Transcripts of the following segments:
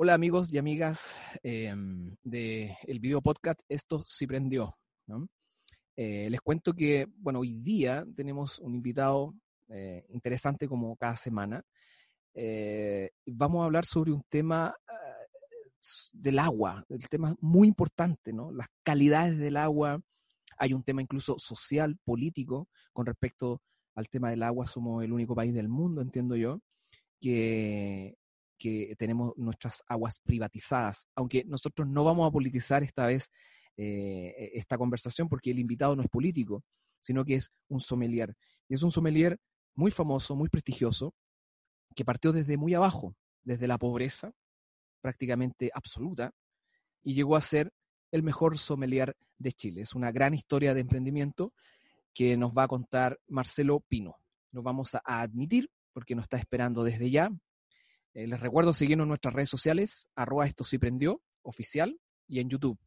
Hola amigos y amigas eh, del video podcast Esto sí prendió. ¿no? Eh, les cuento que, bueno, hoy día tenemos un invitado eh, interesante como cada semana. Eh, vamos a hablar sobre un tema eh, del agua, el tema muy importante, ¿no? Las calidades del agua. Hay un tema incluso social, político, con respecto al tema del agua. Somos el único país del mundo, entiendo yo, que, que tenemos nuestras aguas privatizadas, aunque nosotros no vamos a politizar esta vez eh, esta conversación porque el invitado no es político, sino que es un sommelier. Y es un sommelier muy famoso, muy prestigioso, que partió desde muy abajo, desde la pobreza prácticamente absoluta, y llegó a ser el mejor sommelier de Chile. Es una gran historia de emprendimiento que nos va a contar Marcelo Pino. Nos vamos a admitir porque nos está esperando desde ya. Eh, les recuerdo seguirnos en nuestras redes sociales, arroba esto sí prendió, oficial, y en YouTube.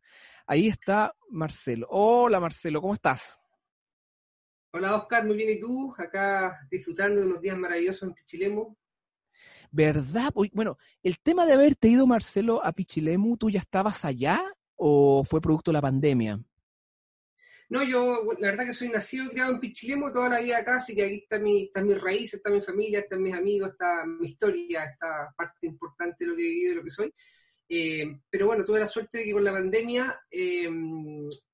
Ahí está Marcelo. Hola Marcelo, ¿cómo estás? Hola Oscar, muy bien, ¿y tú? Acá disfrutando de unos días maravillosos en Pichilemu. ¿Verdad? Bueno, el tema de haberte ido, Marcelo, a Pichilemu, ¿tú ya estabas allá o fue producto de la pandemia? No, yo la verdad que soy nacido y criado en Pichilemu toda la vida acá, así que aquí está mi, está mi raíz, está mi familia, están mis amigos, está mi historia, esta parte importante de lo que he vivido y lo que soy. Eh, pero bueno, tuve la suerte de que con la pandemia eh,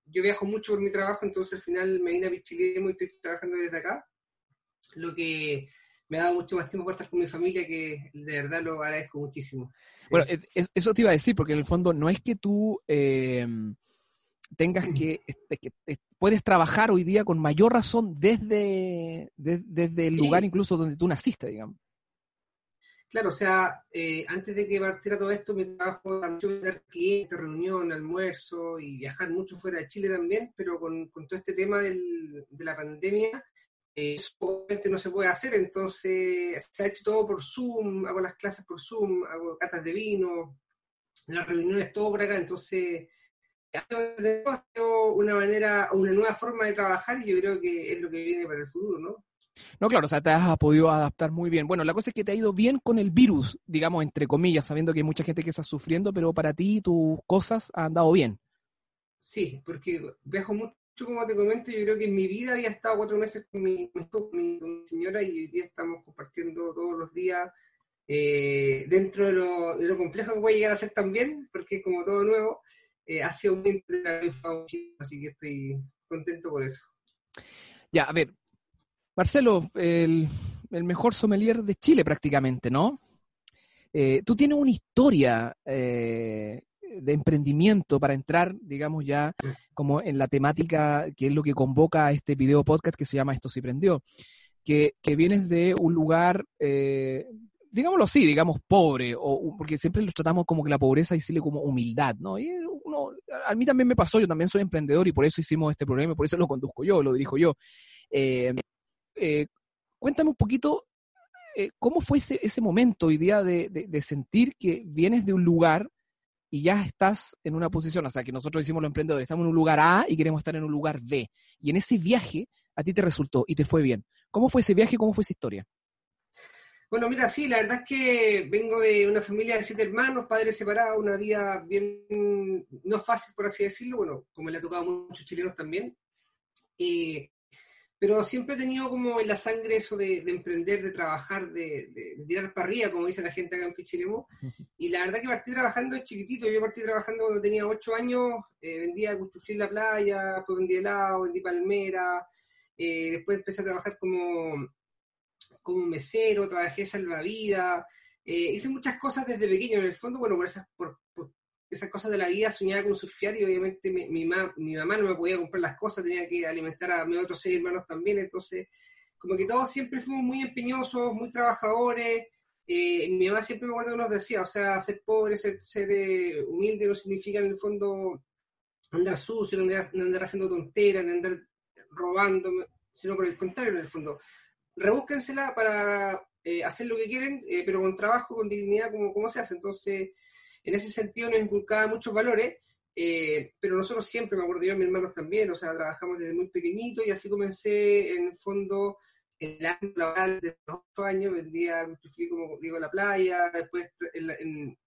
yo viajo mucho por mi trabajo, entonces al final me vine a Pichilemu y estoy trabajando desde acá, lo que me ha dado mucho más tiempo para estar con mi familia, que de verdad lo agradezco muchísimo. Bueno, es- es- eso te iba a decir, porque en el fondo no es que tú eh, tengas que, este, que puedes trabajar hoy día con mayor razón desde, de- desde el Sí. lugar incluso donde tú naciste, digamos. Claro, o sea, eh, antes de que partiera todo esto, mi trabajo era mucho tener clientes, reunión, almuerzo y viajar mucho fuera de Chile también, pero con, con todo este tema del- de la pandemia, eh, eso obviamente no se puede hacer, entonces se ha hecho todo por Zoom, hago las clases por Zoom, hago catas de vino, las reuniones todo por acá, entonces una manera, una nueva forma de trabajar y yo creo que es lo que viene para el futuro, ¿no? No, claro, o sea, te has podido adaptar muy bien. Bueno, la cosa es que te ha ido bien con el virus, digamos, entre comillas, sabiendo que hay mucha gente que está sufriendo, pero para ti tus cosas han andado bien. Sí, porque viajo mucho, como te comento, yo creo que en mi vida había estado cuatro meses con mi, con mi, con mi señora y hoy día estamos compartiendo todos los días eh, dentro de lo, de lo complejo que puede llegar a ser también, porque como todo nuevo, eh, ha sido muy interesante, así que estoy contento por eso. Ya, a ver, Marcelo, el, el mejor sommelier de Chile prácticamente, ¿no? Eh, tú tienes una historia eh, de emprendimiento para entrar, digamos, ya como en la temática que es lo que convoca este video podcast que se llama Esto sí prendió, que, que vienes de un lugar, eh, digámoslo así, digamos, pobre, o, porque siempre lo tratamos como que la pobreza decirle como humildad, ¿no? Y uno, a mí también me pasó, yo también soy emprendedor y por eso hicimos este programa, y por eso lo conduzco yo, lo dirijo yo. Eh, eh, cuéntame un poquito eh, cómo fue ese, ese momento hoy día de, de- sentir que vienes de un lugar y ya estás en una posición, o sea, que nosotros decimos los emprendedores, estamos en un lugar A y queremos estar en un lugar B. Y en ese viaje a ti te resultó y te fue bien. ¿Cómo fue ese viaje? ¿Cómo fue esa historia? Bueno, mira, sí, la verdad es que vengo de una familia de siete hermanos, padres separados, una vida bien, no fácil por así decirlo, bueno, como le ha tocado a muchos chilenos también. Eh, pero siempre he tenido como en la sangre eso de, de emprender, de trabajar, de, de- de tirar para arriba, como dice la gente acá en Pichilemu. Y la verdad que partí trabajando chiquitito, yo partí trabajando cuando tenía ocho años, eh, vendía cuchuflí en la playa, después vendí helado, vendí palmera, eh, después empecé a trabajar como, como mesero, trabajé salvavidas, eh, hice muchas cosas desde pequeño, en el fondo, bueno, por esas, por, esas cosas de la vida soñaba con surfear y obviamente mi, mi, mi mamá no me podía comprar las cosas, tenía que alimentar a mis otros seis hermanos también, entonces como que todos siempre fuimos muy empeñosos, muy trabajadores, eh, mi mamá siempre me acuerdo que nos decía, o sea, ser pobre, ser, ser eh, humilde no significa en el fondo andar sucio, no andar, andar haciendo tonteras, no andar robando, sino por el contrario, en el fondo. Rebúsquensela para eh, hacer lo que quieren, eh, pero con trabajo, con dignidad, como, como se hace. Entonces, en ese sentido nos inculcaba muchos valores, eh, pero nosotros siempre, me acuerdo yo, mis hermanos también, o sea, trabajamos desde muy pequeñito y así comencé en el fondo en año laboral desde los 8 años, vendía como digo, en la playa, después la- en-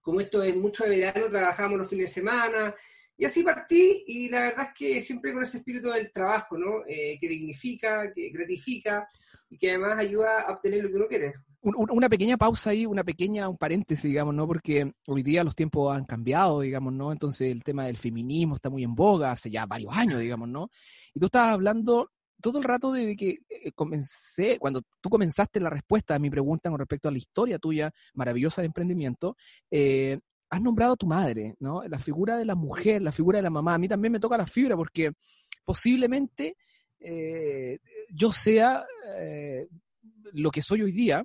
como esto es mucho de verano, trabajamos los fines de semana, y así partí, y la verdad es que siempre con ese espíritu del trabajo, ¿no? Eh, que dignifica, que gratifica, y que además ayuda a obtener lo que uno quiere. Una pequeña pausa ahí, una pequeña, un paréntesis, digamos, ¿no? Porque hoy día los tiempos han cambiado, digamos, ¿no? Entonces el tema del feminismo está muy en boga hace ya varios años, digamos, ¿no? Y tú estabas hablando todo el rato de que eh, comencé, cuando tú comenzaste la respuesta a mi pregunta con respecto a la historia tuya maravillosa de emprendimiento, eh, has nombrado a tu madre, ¿no? La figura de la mujer, la figura de la mamá. A mí también me toca la fibra porque posiblemente eh, yo sea lo que soy hoy día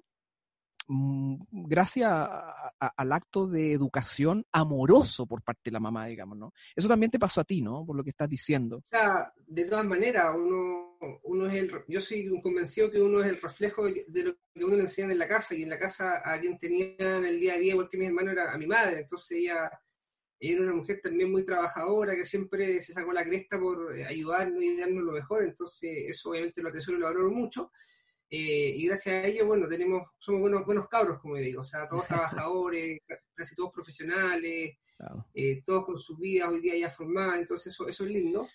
Mm, gracias al acto de educación amoroso por parte de la mamá, digamos, ¿no? Eso también te pasó a ti, ¿no? Por lo que estás diciendo. O sea, de todas maneras, uno, uno es el, yo soy convencido que uno es el reflejo de, lo que uno le enseña en la casa, y en la casa a quien tenía en el día a día, porque mi hermano era a mi madre, entonces ella, ella era una mujer también muy trabajadora, que siempre se sacó la cresta por ayudarnos y darnos lo mejor, entonces eso obviamente lo atesoro y lo valoro mucho, eh, y gracias a ello, bueno, tenemos, somos buenos, buenos cabros, como digo, o sea, todos trabajadores, casi todos profesionales, eh, todos con sus vidas hoy día ya formadas, entonces eso, eso es lindo.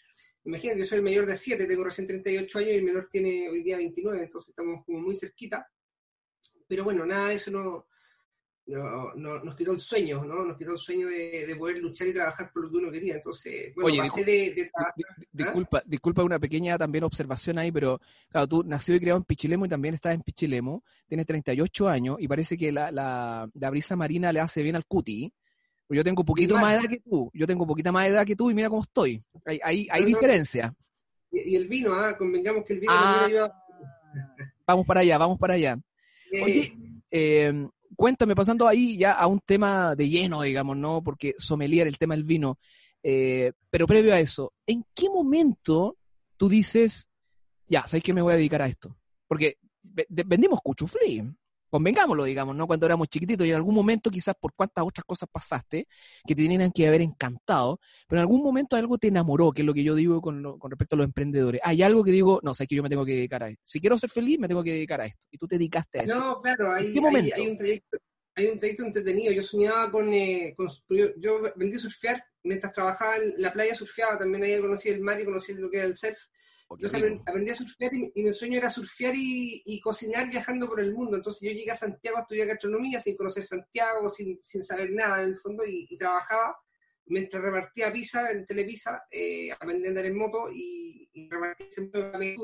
Imagínate, yo soy el mayor de 7, tengo recién 38 años y el menor tiene hoy día 29, entonces estamos como muy cerquita. Pero bueno, nada de eso no, no, no, nos quitó el sueño, ¿no? Nos quitó el sueño de, de, poder luchar y trabajar por lo que uno quería. Entonces, bueno, Oye, de, ¿ah? disculpa, disculpa una pequeña también observación ahí, pero claro, tú nacido y criado en Pichilemo y también estás en Pichilemo, tienes 38 años y parece que la, la, la brisa marina le hace bien al cuti. Yo tengo poquito más edad que tú, yo tengo poquita más edad que tú y mira cómo estoy. Hay, hay, hay diferencia. Y, el vino, ¿ah? Convengamos que el vino ah, ayuda. Vamos para allá, vamos para allá. Oye, eh, cuéntame, pasando ahí ya a un tema de lleno, digamos, ¿no? Porque sommelier, el tema del vino. Eh, pero previo a eso, ¿en qué momento tú dices, ya, ¿sabes que me voy a dedicar a esto? Porque vendimos cuchuflí, convengámoslo, digamos, ¿no? Cuando éramos chiquititos y en algún momento quizás por cuántas otras cosas pasaste que te tenían que haber encantado, pero en algún momento algo te enamoró, que es lo que yo digo con, respecto a los emprendedores. Hay algo que digo, no, sabes que yo me tengo que dedicar a esto. Si quiero ser feliz, me tengo que dedicar a esto. Y tú te dedicaste a eso. No, claro, hay, qué momento? Hay, un trayecto, hay un trayecto entretenido. Yo soñaba con, eh, yo, vendí a surfear, mientras trabajaba en la playa surfeaba, también ahí conocí el mar y conocí lo que era el surf yo aprendí a surfear y, mi sueño era surfear y, cocinar viajando por el mundo. Entonces yo llegué a Santiago a estudiar gastronomía sin conocer Santiago, sin, sin saber nada en el fondo y, trabajaba mientras repartía pizza en Telepisa, eh, aprendí a andar en moto y, y repartía siempre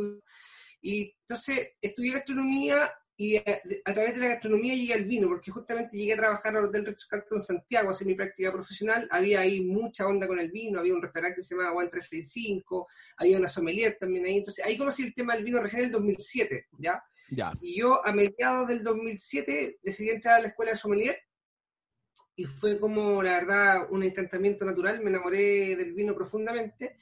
Y entonces estudié gastronomía y a, través de la gastronomía llegué al vino, porque justamente llegué a trabajar al Hotel Ritz Carlton Santiago, a hacer mi práctica profesional, había ahí mucha onda con el vino, había un restaurante que se llamaba One 365, había una sommelier también ahí, entonces ahí conocí el tema del vino recién en el 2007, ¿ya? ya. Y yo a mediados del 2007 decidí entrar a la escuela de sommelier, y fue como, la verdad, un encantamiento natural, me enamoré del vino profundamente,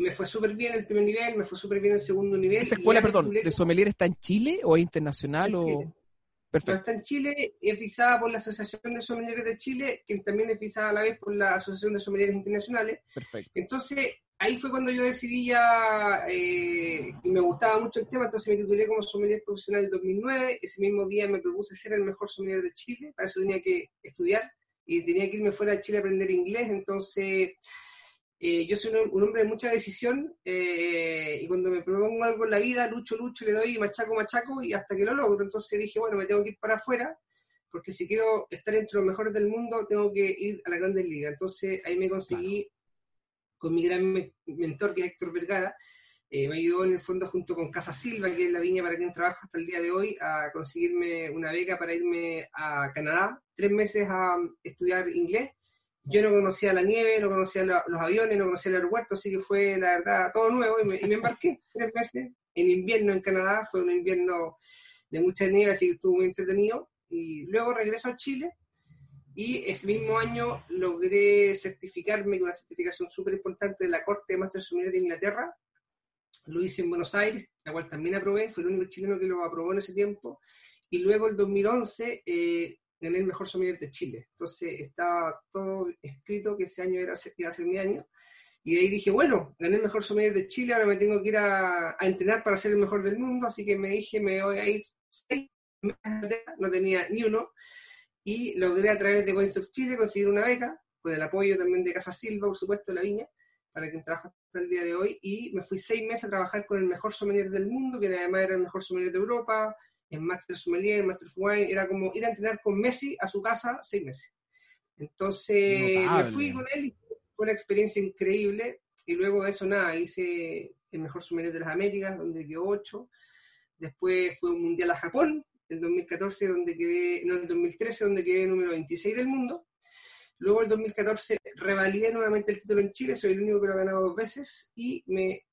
me fue súper bien el primer nivel, me fue súper bien el segundo nivel. ¿Esa escuela, perdón, de sommelier está en Chile o es internacional? o... Perfecto. está en Chile, es visada por la Asociación de Sommeliers de Chile, que también es visada a la vez por la Asociación de Sommeliers Internacionales. Perfecto. Entonces, ahí fue cuando yo decidí ya, eh, y me gustaba mucho el tema, entonces me titulé como sommelier profesional en 2009. Ese mismo día me propuse ser el mejor sommelier de Chile, para eso tenía que estudiar y tenía que irme fuera de Chile a aprender inglés, entonces eh, yo soy un, hombre de mucha decisión eh, y cuando me propongo algo en la vida, lucho, lucho, le doy machaco, machaco y hasta que lo logro. Entonces dije, bueno, me tengo que ir para afuera porque si quiero estar entre los mejores del mundo, tengo que ir a la Grandes Ligas. Entonces ahí me conseguí con mi gran mentor, que es Héctor Vergara, eh, me ayudó en el fondo junto con Casa Silva, que es la viña para quien trabajo hasta el día de hoy, a conseguirme una beca para irme a Canadá, tres meses a estudiar inglés yo no conocía la nieve, no conocía los aviones, no conocía el aeropuerto, así que fue la verdad todo nuevo y me, embarqué tres meses en invierno en Canadá, fue un invierno de mucha nieve, así que estuvo muy entretenido. Y luego regreso a Chile y ese mismo año logré certificarme con una certificación súper importante de la Corte de Master Superior de Inglaterra. Lo hice en Buenos Aires, la cual también aprobé, fue el único chileno que lo aprobó en ese tiempo. Y luego el 2011 eh, gané el mejor sommelier de Chile. Entonces estaba todo escrito que ese año era, iba a ser mi año. Y de ahí dije, bueno, gané el mejor sommelier de Chile, ahora me tengo que ir a, entrenar para ser el mejor del mundo, así que me dije, me voy a ir seis no tenía ni uno. y logré a través de Wines of Chile conseguir una beca, con el apoyo también de Casa Silva, por supuesto, de la viña, para que trabaje hasta el día de hoy, y me fui seis meses a trabajar con el mejor sommelier del mundo, que además era el mejor sommelier de Europa, en Master Sommelier, Master Wine, era como ir a entrenar con Messi a su casa seis meses. Entonces me fui con él y fue una experiencia increíble, y luego de eso nada, hice el mejor sommelier de las Américas, donde quedó ocho, después fue un mundial a Japón, el 2014, donde quedé, no, el 2013, donde quedé número 26 del mundo, Luego, el 2014, revalidé nuevamente el título en Chile, soy el único que lo ha ganado dos veces, y me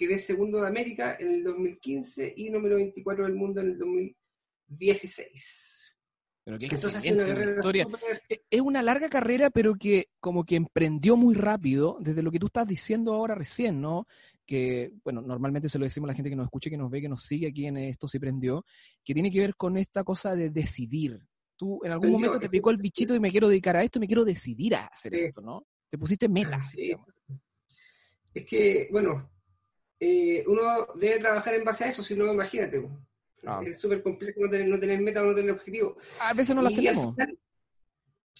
quedé segundo de América en el 2015 y número 24 del mundo en el 2016. Pero qué historia. E, es una larga carrera, pero que como que emprendió muy rápido, desde lo que tú estás diciendo ahora recién, ¿no? Que, bueno, normalmente se lo decimos a la gente que nos escucha, que nos ve, que nos sigue aquí en Esto se prendió, que tiene que ver con esta cosa de decidir, Tú en algún momento te picó el bichito y me quiero dedicar a esto, me quiero decidir a hacer esto, ¿no? Te pusiste metas. Sí. Es que, bueno, eh, uno debe trabajar en base a eso, si no, imagínate. Ah. Es súper complejo no tener, no tener meta o no tener objetivo. A veces no las tenemos.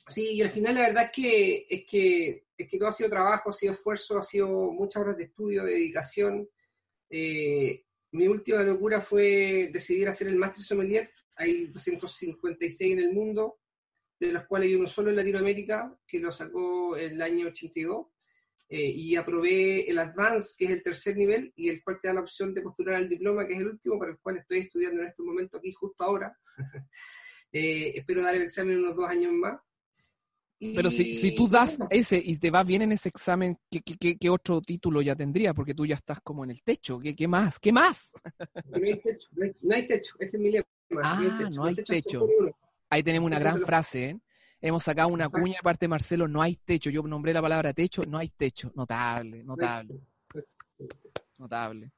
sí, y al final la verdad es que, es que es que todo ha sido trabajo, ha sido esfuerzo, ha sido muchas horas de estudio, de dedicación. Eh, mi última locura fue decidir hacer el Master Sommelier hay 256 en el mundo, de los cuales hay uno solo en Latinoamérica, que lo sacó el año 82, eh, y aprobé el Advance, que es el tercer nivel, y el cual te da la opción de postular al diploma, que es el último, para el cual estoy estudiando en este momento aquí, justo ahora. Eh, espero dar el examen en unos dos años más. Pero si, si, tú das ese y te va bien en ese examen, ¿qué, qué, qué, otro título ya tendría? Porque tú ya estás como en el techo. ¿Qué, qué más? ¿Qué más? No hay techo, no hay, techo. ese es mi lema. Ah, no hay techo. Ahí tenemos una gran frase, ¿eh? Hemos sacado una cuña aparte Marcelo, no hay techo. Yo nombré la palabra techo, no hay techo. Notable, notable. Notable.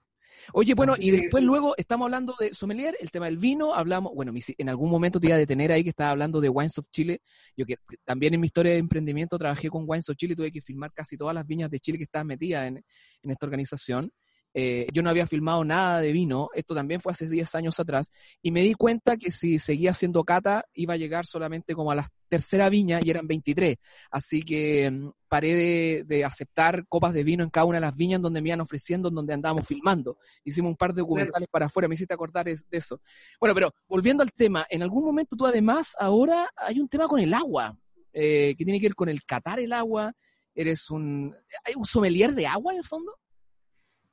Oye, bueno, y después luego estamos hablando de sommelier, el tema del vino, hablamos, bueno, en algún momento te iba a detener ahí que estaba hablando de Wines of Chile. Yo que también en mi historia de emprendimiento trabajé con Wines of Chile y tuve que filmar casi todas las viñas de Chile que estaban metidas en, en esta organización. Eh, yo no había filmado nada de vino, esto también fue hace 10 años atrás, y me di cuenta que si seguía haciendo cata iba a llegar solamente como a la tercera viña y eran 23. Así que mm, paré de, aceptar copas de vino en cada una de las viñas donde me iban ofreciendo, donde andábamos filmando. Hicimos un par de documentales para afuera, me hiciste acordar de eso. Bueno, pero volviendo al tema, en algún momento tú además ahora hay un tema con el agua, eh, que tiene que ver con el catar el agua. Eres un, ¿hay un sommelier de agua en el fondo?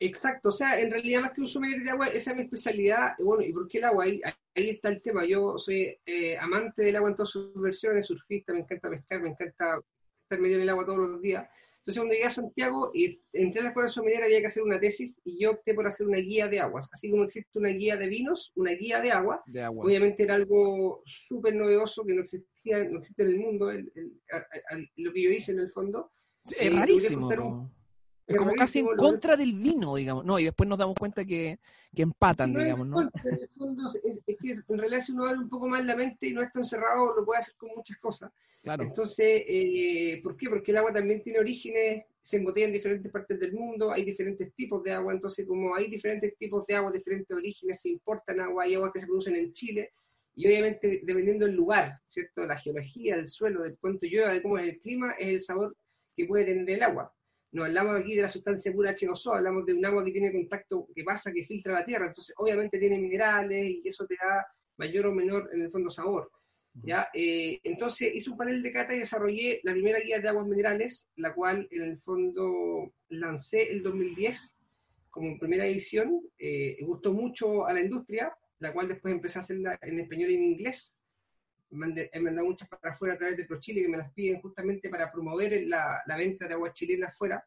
Exacto, o sea, en realidad más que un sommelier de agua, esa es mi especialidad. Bueno, ¿y por qué el agua? Ahí, ahí está el tema. Yo soy eh, amante del agua en todas sus versiones, surfista, me encanta pescar, me encanta estar medio en el agua todos los días. Entonces, cuando llegué a Santiago y entré a la escuela sommelier, había que hacer una tesis y yo opté por hacer una guía de aguas. Así como existe una guía de vinos, una guía de agua. De agua. Obviamente era algo súper novedoso que no existía, no existe en el mundo, lo que yo hice en el fondo. es eh, rarísimo. Es como casi en contra del vino, digamos. No, y después nos damos cuenta que, que empatan, digamos, ¿no? en el fondo, es, que en realidad si uno abre un poco más la mente y no es tan cerrado, lo puede hacer con muchas cosas. Claro. Entonces, eh, ¿por qué? Porque el agua también tiene orígenes, se embotella en diferentes partes del mundo, hay diferentes tipos de agua, entonces como hay diferentes tipos de agua, diferentes orígenes, se importan agua, hay aguas que se producen en Chile, y obviamente dependiendo del lugar, ¿cierto? La geología, el suelo, del cuánto llueva, de cómo es el clima, es el sabor que puede tener el agua no hablamos aquí de la sustancia pura H2O, hablamos de un agua que tiene contacto, que pasa, que filtra la tierra, entonces obviamente tiene minerales y eso te da mayor o menor en el fondo sabor. ¿ya? Eh, entonces hice un panel de cata y desarrollé la primera guía de aguas minerales, la cual en el fondo lancé el 2010 como primera edición, eh, gustó mucho a la industria, la cual después empecé a hacerla en español y en inglés, he mandado muchas para afuera a través de ProChile que me las piden justamente para promover la, la venta de aguas chilenas afuera.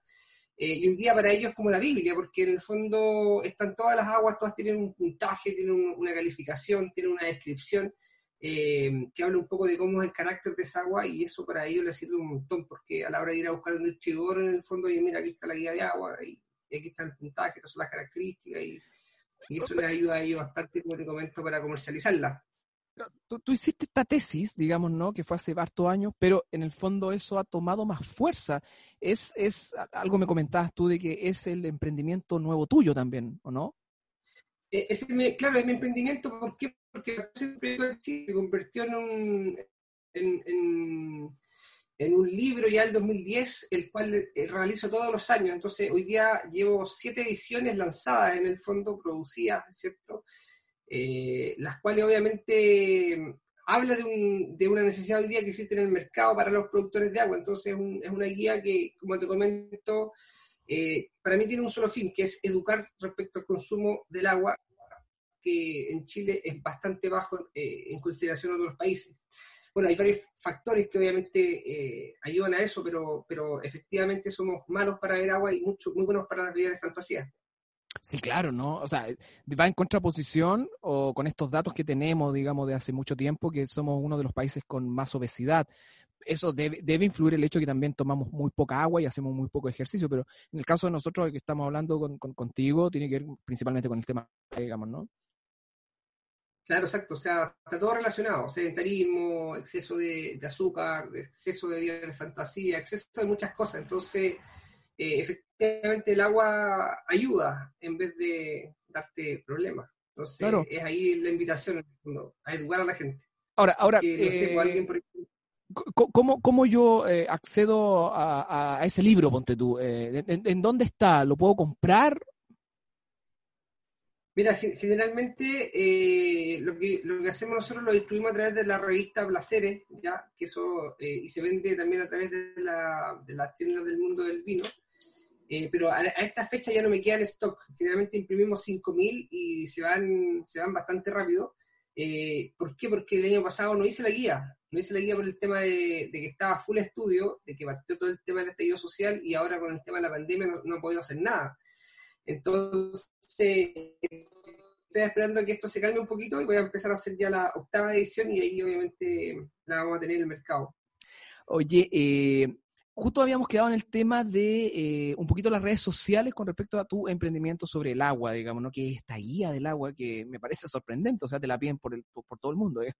Eh, y un día para ellos es como la Biblia, porque en el fondo están todas las aguas, todas tienen un puntaje, tienen una calificación, tienen una descripción eh, que habla un poco de cómo es el carácter de esa agua y eso para ellos les sirve un montón, porque a la hora de ir a buscar un chigor en el fondo, y mira, aquí está la guía de agua y, aquí está el puntaje, estas son las características y, y eso les ayuda a ellos bastante, como te comento, para comercializarla tú, hiciste esta tesis, digamos, ¿no? Que fue hace harto años, pero en el fondo eso ha tomado más fuerza. Es, es algo me comentabas tú de que es el emprendimiento nuevo tuyo también, ¿o no? Eh, es claro, es mi emprendimiento, ¿por qué? Porque se convirtió en un, en, un libro ya del 2010, el cual eh, realizo todos los años. Entonces, hoy día llevo siete ediciones lanzadas en el fondo, producidas, ¿cierto? Eh, las cuales obviamente habla de, un, de, una necesidad hoy día que existe en el mercado para los productores de agua. Entonces, es una guía que, como te comento, eh, para mí tiene un solo fin, que es educar respecto al consumo del agua, que en Chile es bastante bajo eh, en consideración a otros países. Bueno, hay varios factores que obviamente ayudan a eso, pero, pero efectivamente somos malos para ver agua y mucho, muy buenos para las vidas de fantasía. Sí, claro, ¿no? O sea, va en contraposición o con estos datos que tenemos, digamos, de hace mucho tiempo, que somos uno de los países con más obesidad. Eso debe, debe influir el hecho que también tomamos muy poca agua y hacemos muy poco ejercicio, pero en el caso de nosotros, que estamos hablando con, contigo, tiene que ver principalmente con el tema, digamos, ¿no? Claro, exacto. O sea, está todo relacionado. Sedentarismo, exceso de, azúcar, exceso de vida de fantasía, exceso de muchas cosas. Entonces, eh, efectivamente el agua ayuda en vez de darte problemas. Entonces, es ahí la invitación a educar a la gente. Ahora, ahora, eh, ¿cómo, yo eh, accedo a, ese libro, ponte tú? ¿en, dónde está? ¿Lo puedo comprar Mira, generalmente eh, lo, que, lo que hacemos nosotros lo distribuimos a través de la revista Placeres, ya que eso eh, y se vende también a través de, la, de las tiendas del mundo del vino. Eh, pero a, esta fecha ya no me queda en stock. Generalmente imprimimos 5.000 y se van, se van bastante rápido. ¿Por qué? Porque el año pasado no hice la guía. No hice la guía por el tema de, que estaba full estudio, de que partió todo el tema del estallido social y ahora con el tema de la pandemia no, no he podido hacer nada. Entonces, estoy esperando que esto se calme un poquito y voy a empezar a hacer ya la octava edición y ahí obviamente la vamos a tener en el mercado. Oye, eh, justo habíamos quedado en el tema de eh, un poquito las redes sociales con respecto a tu emprendimiento sobre el agua, digamos, ¿no? Que es esta guía del agua que me parece sorprendente, o sea, te la piden por, el, por, todo el mundo, ¿eh?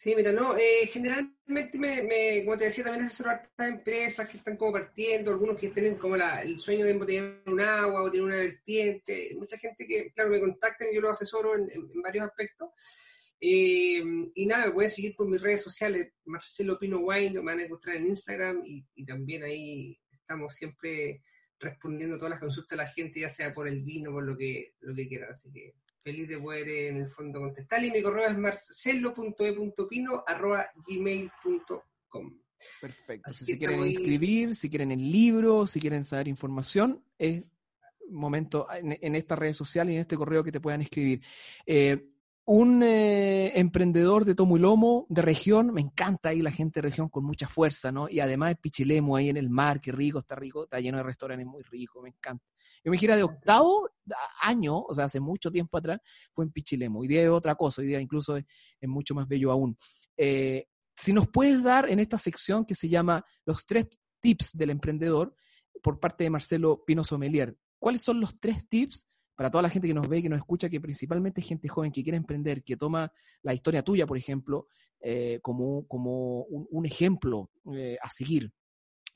Sí, mira, no, eh, generalmente me, como te decía, también asesoro a estas empresas que están como partiendo, algunos que tienen como el sueño de embotellar un agua o tener una vertiente, mucha gente que, claro, me contactan, yo los asesoro en, varios aspectos. Eh, y nada, me pueden seguir por mis redes sociales, Marcelo Pino Wine, me van a encontrar en Instagram y, también ahí estamos siempre respondiendo todas las consultas de la gente, ya sea por el vino, por lo que, lo que quieran, así que feliz de poder en el fondo contestar. Y mi correo es marcelo.e.pino.gmail.com. Perfecto. si quieren inscribir, si quieren el libro, si quieren saber información, es momento en, esta red social y en este correo que te puedan escribir. Eh, un eh, emprendedor de tomo y lomo de región, me encanta ahí la gente de región con mucha fuerza, ¿no? Y además es Pichilemu ahí en el mar, qué rico, está rico, está lleno de restaurantes muy ricos, me encanta. Yo me gira de octavo año, o sea, hace mucho tiempo atrás, fue en Pichilemu. Hoy día es otra cosa, hoy día incluso es, mucho más bello aún. Eh, si nos puedes dar en esta sección que se llama Los tres tips del emprendedor, por parte de Marcelo Pino Somelier, ¿cuáles son los tres tips para toda la gente que nos ve, que nos escucha, que principalmente gente joven que quiere emprender, que toma la historia tuya, por ejemplo, eh, como, como un, ejemplo eh, a seguir.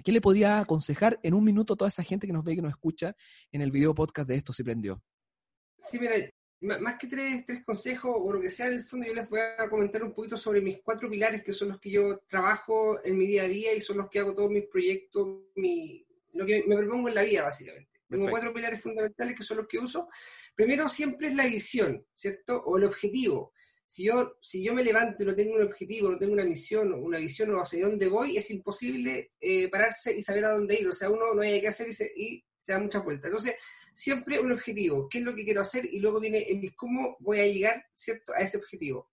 ¿Qué le podía aconsejar en un minuto a toda esa gente que nos ve y que nos escucha en el video podcast de Esto se prendió? Sí, mira, más que tres, tres consejos o lo que sea, en el fondo yo les voy a comentar un poquito sobre mis cuatro pilares, que son los que yo trabajo en mi día a día y son los que hago todos mis proyectos, mi, lo que me propongo en la vida, básicamente. Tengo cuatro pilares fundamentales que son los que uso. Primero siempre es la visión, ¿cierto? O el objetivo. Si yo, si yo me levanto y no tengo un objetivo, no tengo una misión, una visión o hacia dónde voy, es imposible eh, pararse y saber a dónde ir. O sea, uno no hay que hacer y se, y se da muchas vueltas. Entonces, siempre un objetivo, qué es lo que quiero hacer y luego viene el cómo voy a llegar, ¿cierto?, a ese objetivo.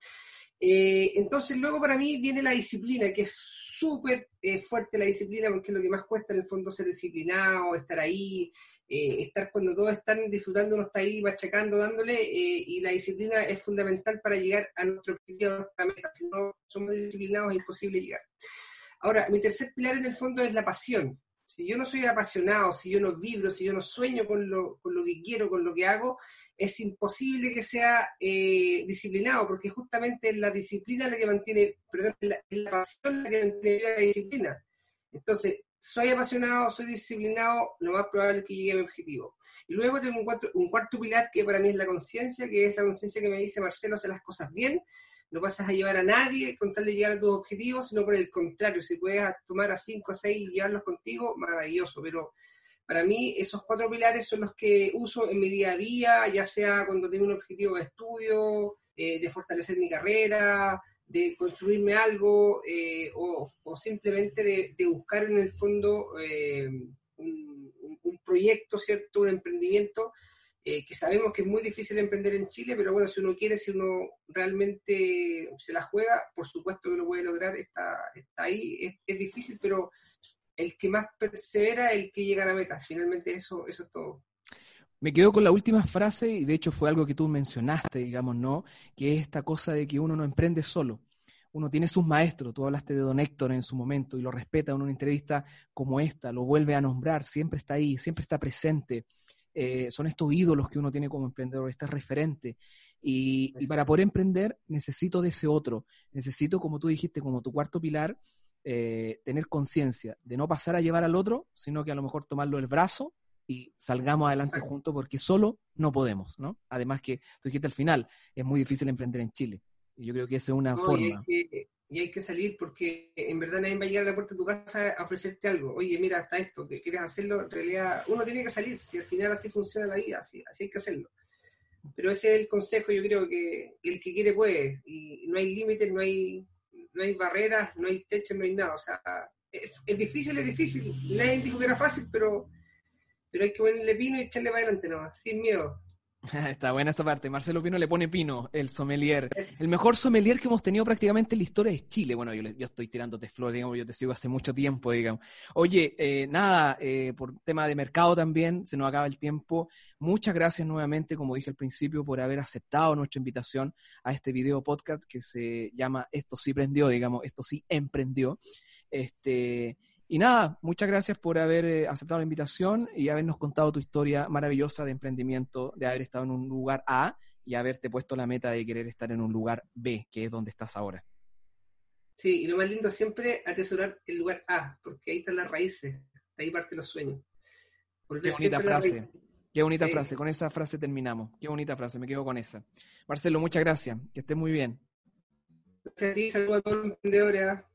Eh, entonces, luego para mí viene la disciplina, que es súper eh, fuerte la disciplina porque es lo que más cuesta en el fondo ser disciplinado, estar ahí, eh, estar cuando todos están disfrutando, uno está ahí machacando, dándole, eh, y la disciplina es fundamental para llegar a nuestro objetivo, a nuestra meta. Si no somos disciplinados es imposible llegar. Ahora, mi tercer pilar en el fondo es la pasión. Si yo no soy apasionado, si yo no vibro, si yo no sueño con lo, con lo que quiero, con lo que hago, es imposible que sea eh, disciplinado, porque justamente es la disciplina la que mantiene, perdón, la, la pasión la que mantiene la disciplina. Entonces, soy apasionado, soy disciplinado, lo más probable es que llegue a mi objetivo. Y luego tengo un cuarto, un cuarto pilar que para mí es la conciencia, que es esa conciencia que me dice Marcelo, hace las cosas bien, no pasas a llevar a nadie con tal de llegar a tus objetivos, sino por el contrario, si puedes tomar a cinco o seis y llevarlos contigo, maravilloso, pero para mí esos cuatro pilares son los que uso en mi día a día, ya sea cuando tengo un objetivo de estudio, eh, de fortalecer mi carrera, de construirme algo eh, o, simplemente de, buscar en el fondo eh, un, un, proyecto, ¿cierto? Un emprendimiento eh, que sabemos que es muy difícil emprender en Chile, pero bueno, si uno quiere, si uno realmente se la juega, por supuesto que lo puede lograr, está, está ahí, es, es difícil, pero el que más persevera, el que llega a la meta, finalmente eso, eso es todo. Me quedo con la última frase, y de hecho fue algo que tú mencionaste, digamos, ¿no? Que es esta cosa de que uno no emprende solo. Uno tiene sus maestros, tú hablaste de Don Héctor en su momento y lo respeta en una entrevista como esta, lo vuelve a nombrar, siempre está ahí, siempre está presente. Eh, son estos ídolos que uno tiene como emprendedor, este referente. Y, para poder emprender necesito de ese otro, necesito, como tú dijiste, como tu cuarto pilar, eh, tener conciencia de no pasar a llevar al otro, sino que a lo mejor tomarlo el brazo y salgamos adelante juntos porque solo no podemos, ¿no? Además que tú dijiste al final, es muy difícil emprender en Chile. Y yo creo que esa es una forma y hay que salir porque en verdad nadie va a llegar a la puerta de tu casa a ofrecerte algo. Oye, mira, hasta esto, que quieres hacerlo, en realidad uno tiene que salir, si al final así funciona la vida, así, así hay que hacerlo. Pero ese es el consejo, yo creo que el que quiere puede, y no hay límites, no hay, no hay barreras, no hay techo, no hay nada. O sea, es, difícil, es difícil. Nadie dijo que era fácil, pero, pero hay que ponerle pino y echarle para adelante nomás, sin miedo. Está buena esa parte. Marcelo Pino le pone Pino, el sommelier. El mejor sommelier que hemos tenido prácticamente en la historia es Chile. Bueno, yo, yo estoy tirándote flores, digamos, yo te sigo hace mucho tiempo, digamos. Oye, eh, nada, eh, por tema de mercado también, se nos acaba el tiempo. Muchas gracias nuevamente, como dije al principio, por haber aceptado nuestra invitación a este video podcast que se llama Esto sí prendió, digamos, Esto sí emprendió. Este, y nada, muchas gracias por haber eh, aceptado la invitación y habernos contado tu historia maravillosa de emprendimiento, de haber estado en un lugar A y haberte puesto la meta de querer estar en un lugar B, que es donde estás ahora. Sí, y lo más lindo es siempre atesorar el lugar A, porque ahí están las raíces, de ahí parte los sueños. Qué bonita frase. Qué bonita frase, con esa frase terminamos. Qué bonita frase, me quedo con esa. Marcelo, muchas gracias, que estés muy bien. Gracias a ti, saludos a todos los emprendedores. ¿ah?